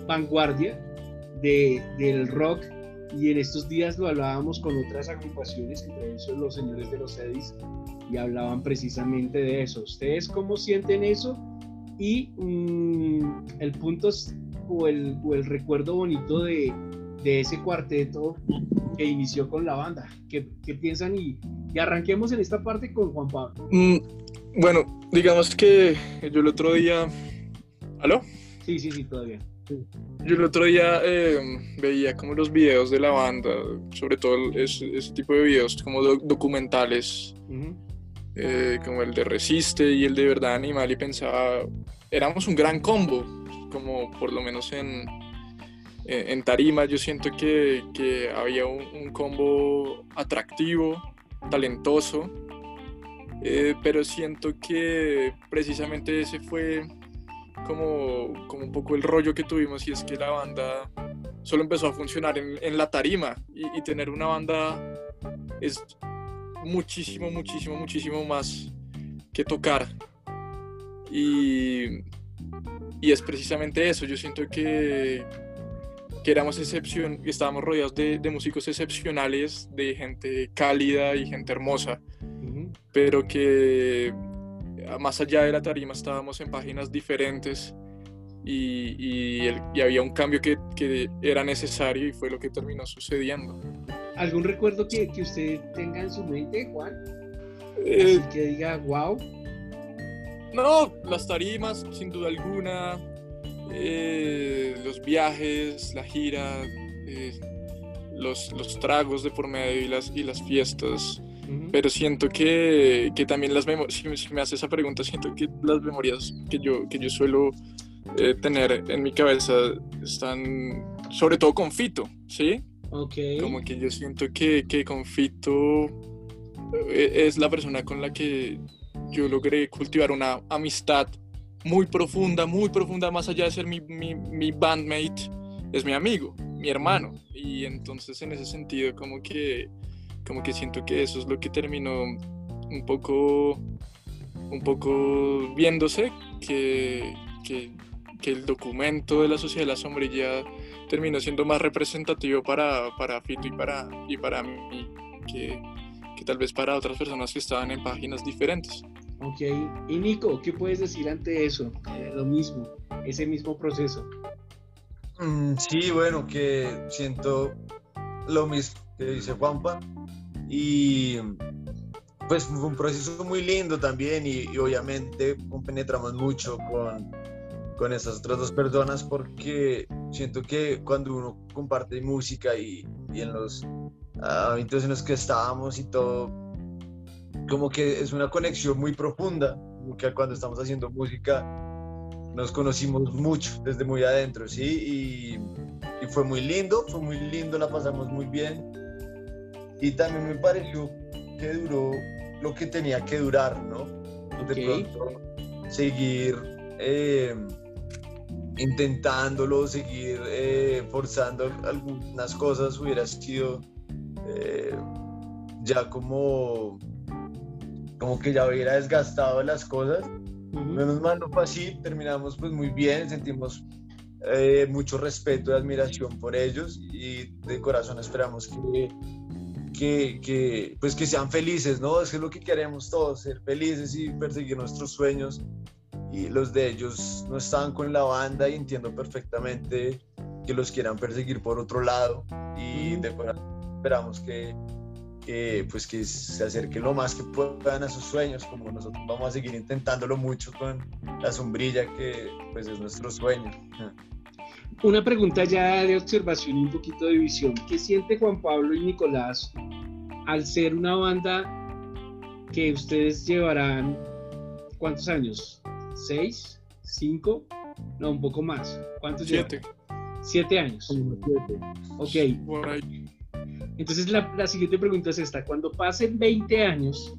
vanguardia de, del rock y en estos días lo hablábamos con otras agrupaciones, entre ellos los señores de los Edis, y hablaban precisamente de eso. ¿Ustedes cómo sienten eso? Y mm, el punto o el, o el recuerdo bonito de, de, ese cuarteto que inició con la banda. ¿Qué, qué piensan? Y, y, arranquemos en esta parte con Juan Pablo. Mm, bueno, digamos que yo el otro día... ¿Aló? Sí, sí, sí, todavía. Yo el otro día eh, veía como los videos de la banda, sobre todo ese, tipo de videos como documentales, eh, como el de Resiste y el de Verdad Animal, y pensaba, éramos un gran combo, como por lo menos en, en Tarima yo siento que, que había un, combo atractivo, talentoso, eh, pero siento que precisamente ese fue como, como un poco el rollo que tuvimos y es que la banda solo empezó a funcionar en, en la tarima y, tener una banda es muchísimo, muchísimo, muchísimo más que tocar. Y, y es precisamente eso. Yo siento que, que éramos excepción, estábamos rodeados de, de, músicos excepcionales, de gente cálida y gente hermosa, pero que más allá de la tarima estábamos en páginas diferentes y, y, y había un cambio que, que, era necesario y fue lo que terminó sucediendo. ¿Algún recuerdo que, que usted tenga en su mente, Juan? Eh, Así que diga, wow. No, las tarimas, sin duda alguna, eh, los viajes, la gira, eh, los, los, tragos de por medio y las, y las fiestas. Pero siento que, que también las memorias, si, me hace esa pregunta, siento que las memorias que yo, que yo suelo eh, tener en mi cabeza están sobre todo con Fito, ¿sí? Ok. Como que yo siento que, que con Fito es la persona con la que yo logré cultivar una amistad muy profunda, muy profunda, más allá de ser mi, mi, mi, bandmate, es mi amigo, mi hermano. Y entonces en ese sentido como que, como que siento que eso es lo que terminó un poco, un poco viéndose, que, que, que el documento de la Sociedad de la Sombrilla terminó siendo más representativo para, para Fito y para, y para mí que, que tal vez para otras personas que estaban en páginas diferentes. Ok, y Nico, ¿qué puedes decir ante eso? Eh, lo mismo, ese mismo proceso. Mm, sí, bueno, que siento lo mismo que dice Juanpa. Y pues fue un proceso muy lindo también y, obviamente compenetramos mucho con, con esas otras dos personas porque siento que cuando uno comparte música y, y en los eventos en los que estábamos y todo, como que es una conexión muy profunda, que cuando estamos haciendo música nos conocimos mucho desde muy adentro, ¿sí? Y, y, fue muy lindo, fue muy lindo, la pasamos muy bien. Y también me pareció que duró lo que tenía que durar, ¿no? De pronto seguir eh, intentándolo, seguir eh, forzando algunas cosas hubiera sido eh, ya como como que ya hubiera desgastado las cosas. Menos mal no fue así, terminamos pues muy bien, sentimos eh, mucho respeto y admiración por ellos y de corazón esperamos que, que, que, pues que sean felices, ¿no? Es, es lo que queremos todos, ser felices y perseguir nuestros sueños y los de ellos no estaban con la banda y entiendo perfectamente que los quieran perseguir por otro lado y de corazón esperamos que que, pues que se acerque lo más que puedan a sus sueños, como nosotros vamos a seguir intentándolo mucho con la sombrilla, que pues es nuestro sueño. Una pregunta ya de observación y un poquito de visión. ¿Qué siente Juan Pablo y Nicolás al ser una banda que ustedes llevarán, ¿cuántos años? ¿Seis? ¿Cinco? No, un poco más. ¿Cuántos Siete. Siete años. Siete. Ok. Entonces la, siguiente pregunta es esta, cuando pasen 20 años,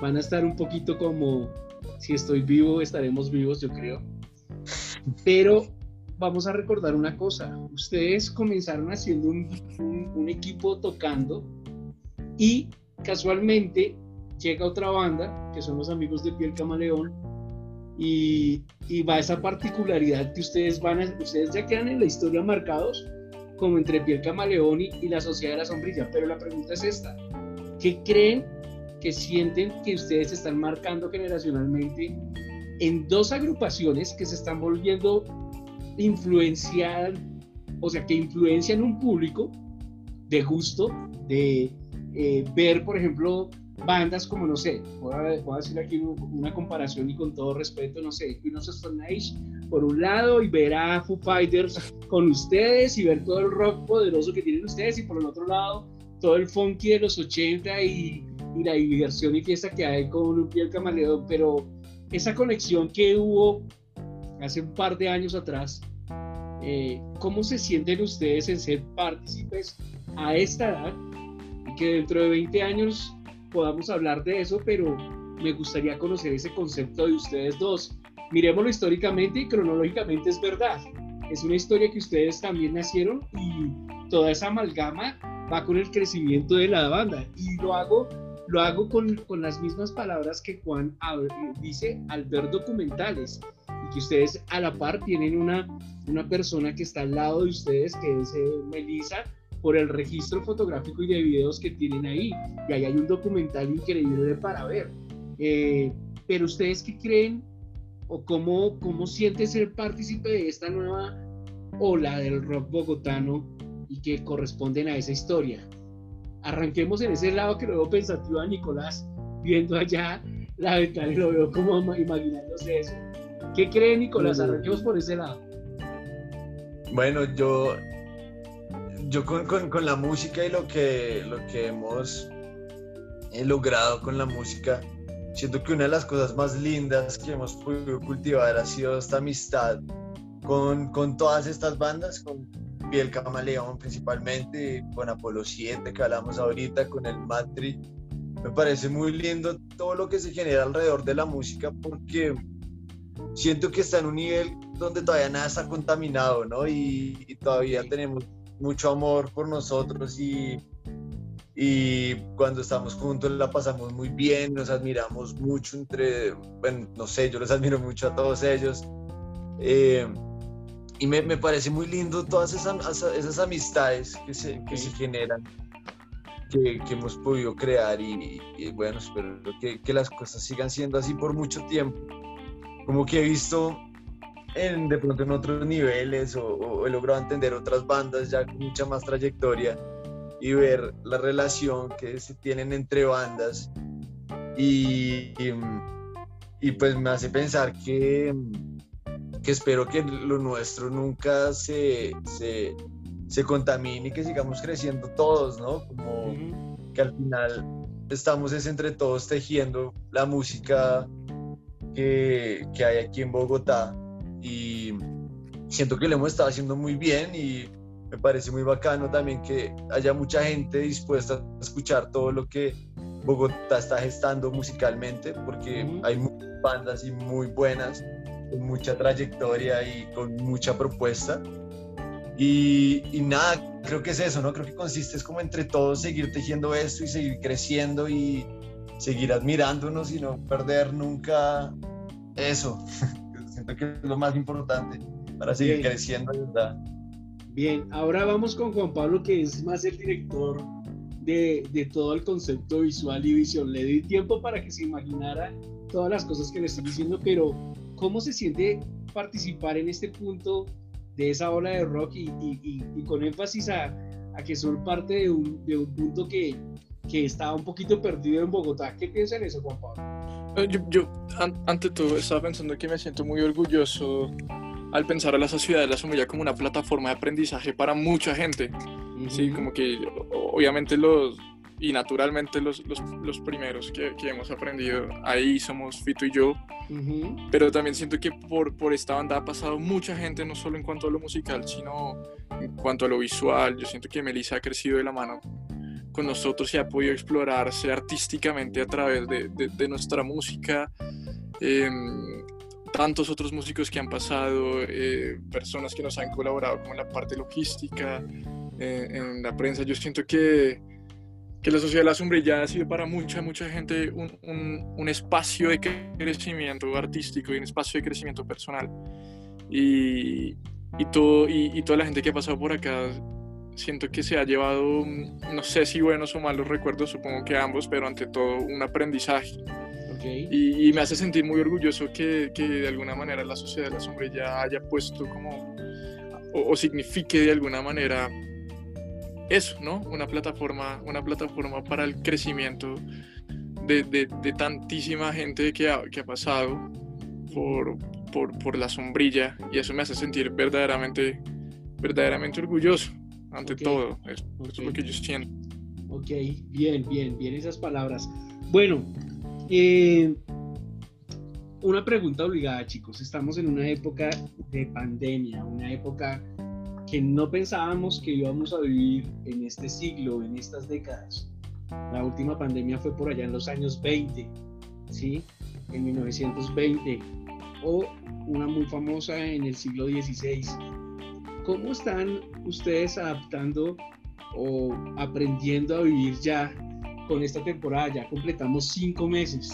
van a estar un poquito como, si estoy vivo, estaremos vivos, yo creo. Pero vamos a recordar una cosa, ustedes comenzaron haciendo un, equipo tocando y casualmente llega otra banda, que son los amigos de Piel Camaleón, y, y, va esa particularidad que ustedes van a, ustedes ya quedan en la historia marcados como entre Piel Camaleón y, la Sociedad de la Sombrilla. Pero la pregunta es esta, ¿qué creen que sienten que ustedes están marcando generacionalmente en dos agrupaciones que se están volviendo influenciar, o sea, que influencian un público de gusto, de eh, ver, por ejemplo, bandas como, no sé, voy a, decir aquí una comparación y con todo respeto, no sé, Queen of Stone Age por un lado y ver a Foo Fighters con ustedes y ver todo el rock poderoso que tienen ustedes y por el otro lado todo el funky de los 80 y, y la diversión y fiesta que hay con piel camaleón, pero esa conexión que hubo hace un par de años atrás, eh, ¿cómo se sienten ustedes en ser partícipes a esta edad? Que dentro de 20 años podamos hablar de eso, pero me gustaría conocer ese concepto de ustedes dos. Miremoslo históricamente y cronológicamente es verdad. Es una historia que ustedes también nacieron y toda esa amalgama va con el crecimiento de la banda. Y lo hago lo hago con, con las mismas palabras que Juan dice al ver documentales y que ustedes a la par tienen una, una persona que está al lado de ustedes, que es eh, Melissa, por el registro fotográfico y de videos que tienen ahí. Y ahí hay un documental increíble para ver. Eh, pero ustedes qué creen o cómo, cómo siente ser partícipe de esta nueva ola del rock bogotano y que corresponden a esa historia. Arranquemos en ese lado que lo veo pensativo a Nicolás, viendo allá la ventana y lo veo como imaginándose eso. ¿Qué cree Nicolás? Arranquemos por ese lado. Bueno, yo, yo con, con, la música y lo que, lo que hemos logrado con la música, siento que una de las cosas más lindas que hemos podido cultivar ha sido esta amistad con, con todas estas bandas, con Piel Camaleón principalmente, con Apolo 7 que hablamos ahorita, con el Matri. Me parece muy lindo todo lo que se genera alrededor de la música porque siento que está en un nivel donde todavía nada está contaminado, ¿no? Y, todavía tenemos mucho amor por nosotros y, y cuando estamos juntos la pasamos muy bien, nos admiramos mucho entre, bueno, no sé, yo los admiro mucho a todos ellos. Eh, y me, me, parece muy lindo todas esas, esas amistades que se, que se generan, que, que, hemos podido crear y, bueno, espero que, que, las cosas sigan siendo así por mucho tiempo. Como que he visto en, de pronto en otros niveles o, he logrado entender otras bandas ya con mucha más trayectoria y ver la relación que se tienen entre bandas y, y, y pues me hace pensar que que espero que lo nuestro nunca se, se, se contamine y que sigamos creciendo todos, ¿no? Como que al final estamos es entre todos tejiendo la música que, que, hay aquí en Bogotá y siento que lo hemos estado haciendo muy bien y me parece muy bacano también que haya mucha gente dispuesta a escuchar todo lo que Bogotá está gestando musicalmente porque hay muchas bandas y muy buenas con mucha trayectoria y con mucha propuesta. Y, y, nada, creo que es eso, ¿no? Creo que consiste es como entre todos seguir tejiendo esto y seguir creciendo y seguir admirándonos y no perder nunca eso. Siento que es lo más importante para seguir creciendo, ¿verdad? Bien, ahora vamos con Juan Pablo, que es más el director de, de todo el concepto visual y visión. Le di tiempo para que se imaginara todas las cosas que le estoy diciendo, pero ¿Cómo se siente participar en este punto de esa ola de rock y, y, con énfasis a, a, que son parte de un, de un punto que, que estaba un poquito perdido en Bogotá? ¿Qué piensan eso, Juan Pablo? Yo, yo ante todo estaba pensando que me siento muy orgulloso al pensar a la sociedad de la sombrilla como una plataforma de aprendizaje para mucha gente. Sí, como que obviamente los, y naturalmente los, los, los primeros que, que, hemos aprendido ahí somos Fito y yo, pero también siento que por, por esta banda ha pasado mucha gente, no solo en cuanto a lo musical, sino en cuanto a lo visual. Yo siento que Melissa ha crecido de la mano con nosotros y ha podido explorarse artísticamente a través de, de, nuestra música. Em, tantos otros músicos que han pasado, eh, personas que nos han colaborado con la parte logística, eh, en la prensa. Yo siento que que la Sociedad de la Sombrilla ha sido para mucha, mucha gente un, un, espacio de crecimiento artístico y un espacio de crecimiento personal. Y, y, todo, y, toda la gente que ha pasado por acá, siento que se ha llevado, no sé si buenos o malos recuerdos, supongo que ambos, pero ante todo un aprendizaje. Y, me hace sentir muy orgulloso que, que, de alguna manera la Sociedad de la Sombrilla haya puesto como, o, o signifique de alguna manera eso, ¿no? Una plataforma, una plataforma para el crecimiento de, de, tantísima gente que ha, que ha pasado por, por, por, la sombrilla y eso me hace sentir verdaderamente, verdaderamente orgulloso ante todo. Eso, es lo que yo siento. Ok, bien, bien, bien esas palabras. Bueno, eh, una pregunta obligada, chicos. Estamos en una época de pandemia, una época que no pensábamos que íbamos a vivir en este siglo, en estas décadas. La última pandemia fue por allá en los años 20, ¿sí? En 1920, o una muy famosa en el siglo XVI. ¿Cómo están ustedes adaptando o aprendiendo a vivir ya con esta temporada, ya completamos cinco meses.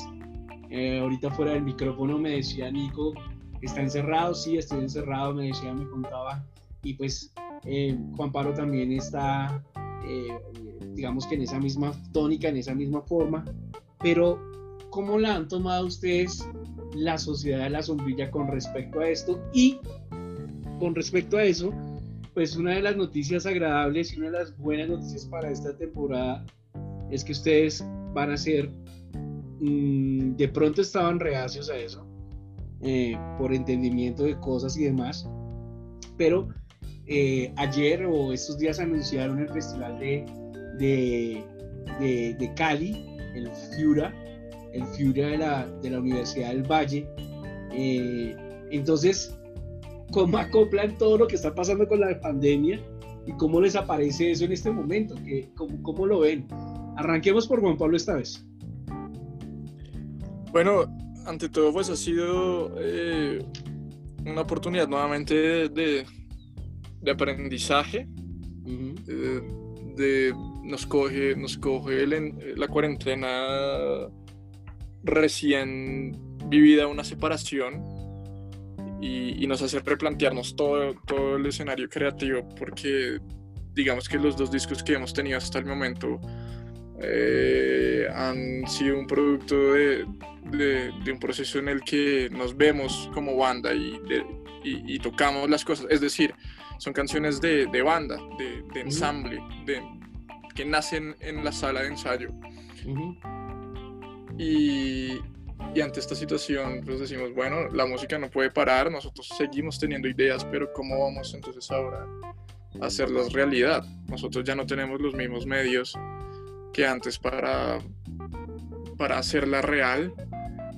Eh, ahorita fuera del micrófono me decía Nico, ¿está encerrado? Sí, estoy encerrado, me decía, me contaba. Y pues eh, Juan Pablo también está, eh, digamos que en esa misma tónica, en esa misma forma. Pero, ¿cómo la han tomado ustedes la sociedad de la sombrilla con respecto a esto? Y con respecto a eso, pues una de las noticias agradables y una de las buenas noticias para esta temporada es que ustedes van a ser Mm, de pronto estaban reacios a eso, eh, por entendimiento de cosas y demás, pero eh, ayer o estos días anunciaron el festival de, de, de, Cali, el FIURA, el FIURA de la, de la Universidad del Valle. Eh, entonces, ¿cómo acoplan todo lo que está pasando con la pandemia y cómo les aparece eso en este momento? ¿Qué, cómo, ¿Cómo lo ven? Arranquemos por Juan Pablo esta vez. Bueno, ante todo, pues ha sido eh, una oportunidad nuevamente de, aprendizaje. Eh, de, nos coge, nos coge la cuarentena recién vivida una separación y, nos hace replantearnos todo, todo el escenario creativo porque digamos que los dos discos que hemos tenido hasta el momento eh, han sido un producto de, un proceso en el que nos vemos como banda y, y, tocamos las cosas. Es decir, son canciones de, banda, de, ensamble, de, que nacen en la sala de ensayo. y, y ante esta situación, pues decimos, bueno, la música no puede parar, nosotros seguimos teniendo ideas, pero ¿cómo vamos entonces ahora a hacerlas realidad? Nosotros ya no tenemos los mismos medios que antes para, para hacerla real.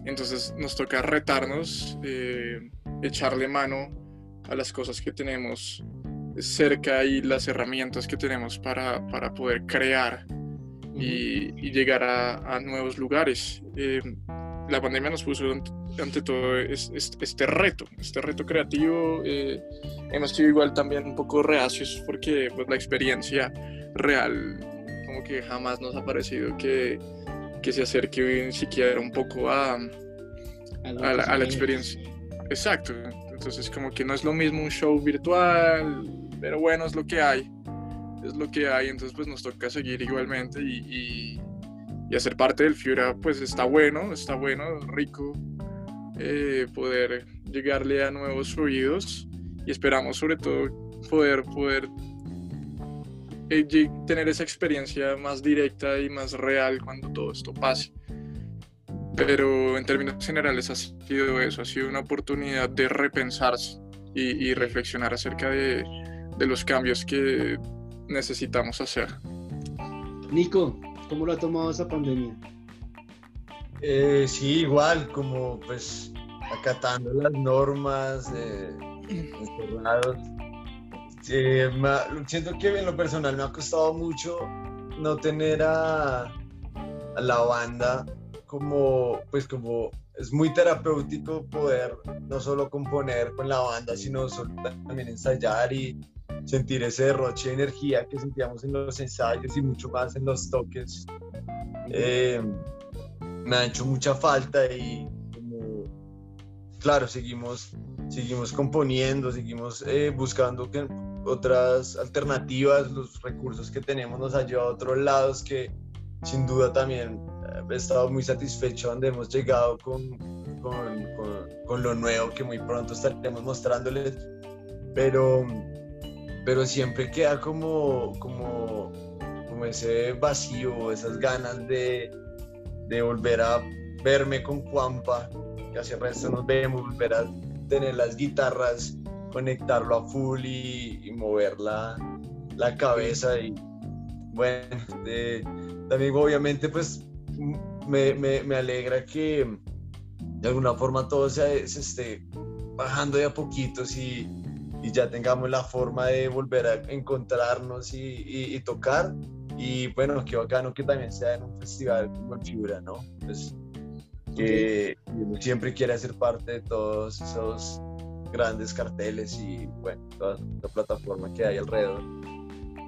Entonces nos toca retarnos, eh, echarle mano a las cosas que tenemos cerca y las herramientas que tenemos para, para poder crear y, llegar a, nuevos lugares. Eh, la pandemia nos puso ante, todo este reto, este reto creativo. Eh, hemos sido igual también un poco reacios porque pues, la experiencia real que jamás nos ha parecido que, que se acerque siquiera un poco a, a, la, experiencia. Exacto. Entonces como que no es lo mismo un show virtual, pero bueno, es lo que hay. Es lo que hay, entonces pues nos toca seguir igualmente y, y, hacer parte del Fiora pues está bueno, está bueno, rico eh, poder llegarle a nuevos oídos y esperamos sobre todo poder, poder tener esa experiencia más directa y más real cuando todo esto pase. Pero en términos generales ha sido eso, ha sido una oportunidad de repensarse y, reflexionar acerca de, de, los cambios que necesitamos hacer. Nico, ¿cómo lo ha tomado esa pandemia? Eh, sí, igual, como pues acatando las normas, eh, encerrados, siento que en lo personal me ha costado mucho no tener a, a, la banda como, pues como es muy terapéutico poder no solo componer con la banda, sino también ensayar y sentir ese derroche de energía que sentíamos en los ensayos y mucho más en los toques. Eh, me ha hecho mucha falta y como, claro, seguimos, seguimos componiendo, seguimos eh, buscando que, otras alternativas, los recursos que tenemos nos han llevado a otros lados que sin duda también eh, he estado muy satisfecho donde hemos llegado con, con, con, lo nuevo que muy pronto estaremos mostrándoles, pero, pero siempre queda como, como, ese vacío, esas ganas de, de volver a verme con Juanpa, que hace resto nos vemos, volver a tener las guitarras conectarlo a full y, mover la, la, cabeza y bueno, también obviamente pues me, me, me, alegra que de alguna forma todo se, se esté bajando de a poquitos y, y, ya tengamos la forma de volver a encontrarnos y, y, tocar y bueno, qué bacano que también sea en un festival como el Fibra, ¿no? Pues que siempre quiere ser parte de todos esos grandes carteles y bueno, toda la plataforma que hay alrededor.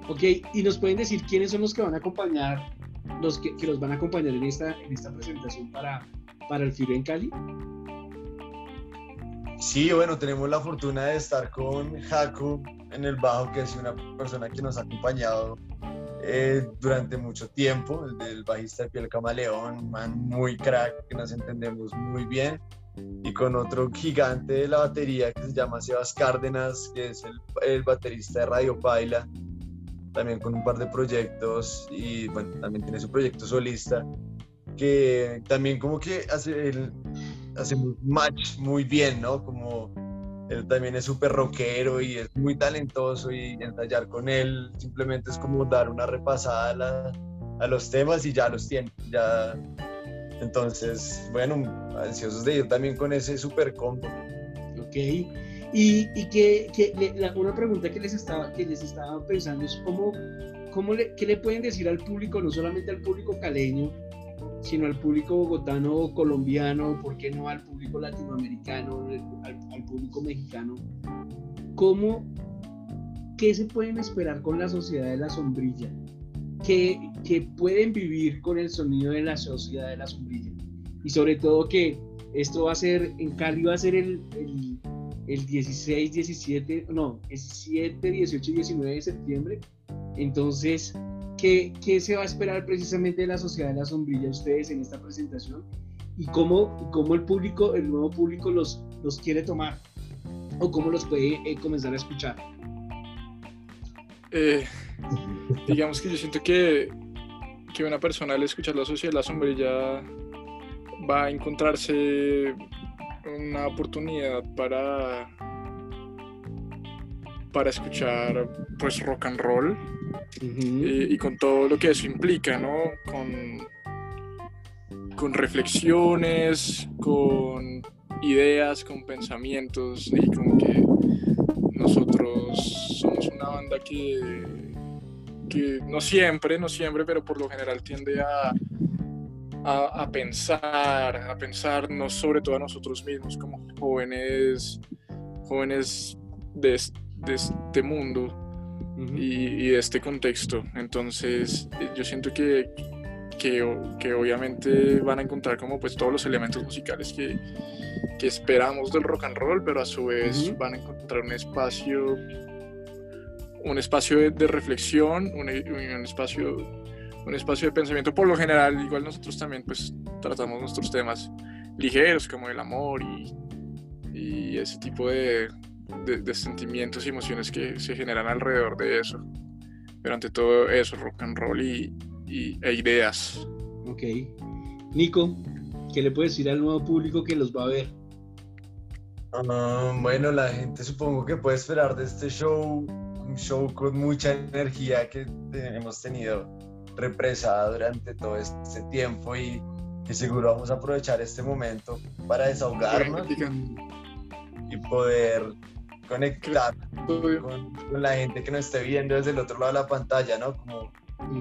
Ok, y nos pueden decir quiénes son los que van a acompañar los que, que, los van a acompañar en esta, en esta presentación para, para el FIRO en Cali? Sí, bueno, tenemos la fortuna de estar con Jaco en el bajo, que es una persona que nos ha acompañado eh, durante mucho tiempo, el del bajista de Piel Camaleón, man muy crack, que nos entendemos muy bien, y con otro gigante de la batería que se llama Sebas Cárdenas, que es el, el baterista de Radio Paila, también con un par de proyectos y bueno, también tiene su proyecto solista, que también como que hace, el, hace un match muy bien, ¿no? Como él también es súper rockero y es muy talentoso y ensayar con él simplemente es como dar una repasada a, los temas y ya los tiene. Ya... Entonces, bueno, ansiosos de ir también con ese super combo. Ok. Y, y que, la, una pregunta que les estaba, que les estaba pensando es cómo, cómo qué le pueden decir al público, no solamente al público caleño, sino al público bogotano o colombiano, ¿por qué no al público latinoamericano, al, público mexicano? ¿Cómo, ¿Qué se pueden esperar con la sociedad de la sombrilla? ¿Qué, que pueden vivir con el sonido de la sociedad de la sombrilla? Y sobre todo que esto va a ser, en Cali va a ser el, el, el 16, 17, no, 17, 18 y 19 de septiembre. Entonces, ¿Qué, ¿Qué, se va a esperar precisamente de la Sociedad de la Sombrilla ustedes en esta presentación? ¿Y cómo, cómo el público, el nuevo público los, los quiere tomar? ¿O cómo los puede eh, comenzar a escuchar? Eh, digamos que yo siento que, que una persona al escuchar la Sociedad de la Sombrilla va a encontrarse una oportunidad para para escuchar pues rock and roll. Y, con todo lo que eso implica, ¿no? Con, con reflexiones, con ideas, con pensamientos. Y como que nosotros somos una banda que, que no siempre, no siempre, pero por lo general tiende a, a, a pensar, a pensarnos sobre todo a nosotros mismos como jóvenes, jóvenes de, de este mundo y, de este contexto. Entonces, eh, yo siento que, que, que, obviamente van a encontrar como pues todos los elementos musicales que, que esperamos del rock and roll, pero a su vez van a encontrar un espacio un espacio de, reflexión, un, un, espacio un espacio de pensamiento. Por lo general, igual nosotros también pues tratamos nuestros temas ligeros como el amor y, y ese tipo de, de, sentimientos y emociones que se generan alrededor de eso. Pero ante todo eso, rock and roll y, e ideas. Ok. Nico, ¿qué le puedes decir al nuevo público que los va a ver? Ah, bueno, la gente supongo que puede esperar de este show un show con mucha energía que hemos tenido represada durante todo este tiempo y que seguro vamos a aprovechar este momento para desahogarnos y poder conectar con, la gente que nos esté viendo desde el otro lado de la pantalla, ¿no? Como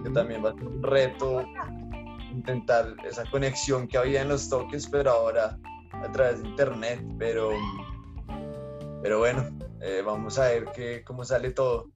que también va a ser un reto intentar esa conexión que había en los toques, pero ahora a través de internet, pero, pero bueno, eh, vamos a ver qué cómo sale todo.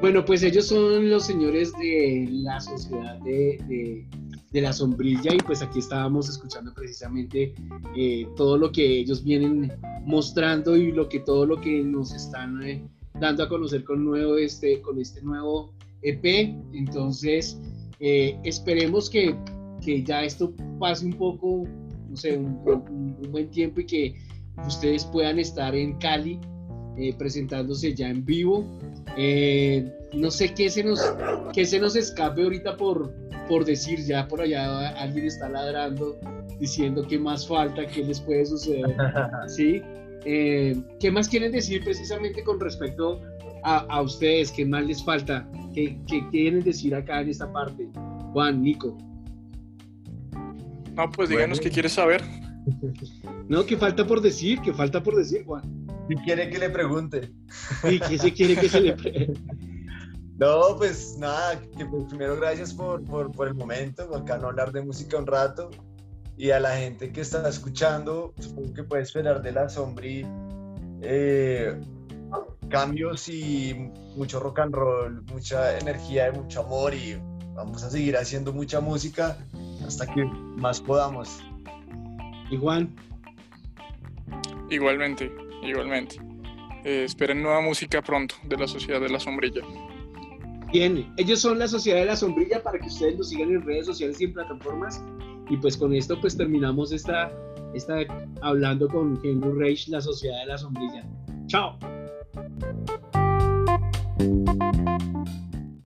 Bueno, pues ellos son los señores de la sociedad de de la sombrilla y pues aquí estábamos escuchando precisamente eh, todo lo que ellos vienen mostrando y lo que todo lo que nos están eh, dando a conocer con nuevo este con este nuevo EP entonces eh, esperemos que, que, ya esto pase un poco no sé un, buen tiempo y que ustedes puedan estar en Cali presentándose ya en vivo no sé qué se nos qué se nos escape ahorita por por decir, ya por allá alguien está ladrando, diciendo qué más falta, qué les puede suceder, ¿sí? Eh, ¿Qué más quieren decir precisamente con respecto a, a ustedes? ¿Qué más les falta? ¿Qué, ¿Qué, quieren decir acá en esta parte? Juan, Nico. No, pues díganos qué quieres saber. No, ¿qué falta por decir? ¿Qué falta por decir, Juan? Si quiere que le pregunte. ¿Y qué se quiere que se le pregunte? No, pues nada, que primero gracias por, por, por, el momento, acá no hablar de música un rato. Y a la gente que está escuchando, supongo que puede esperar de la sombrí eh, cambios y mucho rock and roll, mucha energía y mucho amor. Y vamos a seguir haciendo mucha música hasta que más podamos. ¿Y Juan? Igualmente, Igualmente. Eh, esperen nueva música pronto de la Sociedad de la Sombrilla. Bien, ellos son la Sociedad de la Sombrilla para que ustedes los sigan en redes sociales y en plataformas. Y pues con esto pues terminamos esta, esta hablando con Henry Reich, la Sociedad de la Sombrilla. Chao.